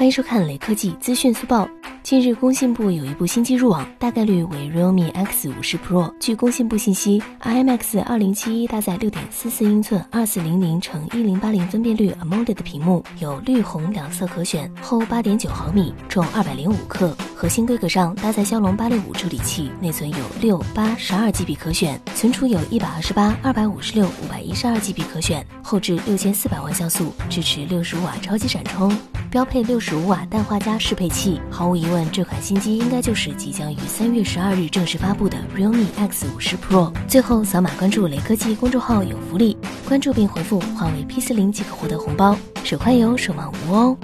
欢迎收看雷科技资讯速报。近日，工信部有一部新机入网，大概率为 Realme X 五十 Pro。据工信部信息，IMX 二零七一搭载六点四四英寸二四零零乘一零八零分辨率 AMOLED 的屏幕，有绿红两色可选，厚八点九毫米，重二百零五克。核心规格上搭载骁龙八六五处理器，内存有六八十二 GB 可选，存储有一百二十八、二百五十六、五百一十二 GB 可选，后置六千四百万像素，支持六十五瓦超级闪充。标配六十五瓦氮化镓适配器，毫无疑问，这款新机应该就是即将于三月十二日正式发布的 Realme X 五十 Pro。最后扫码关注雷科技公众号有福利，关注并回复“华为 P 四零”即可获得红包，手快有，手慢无哦。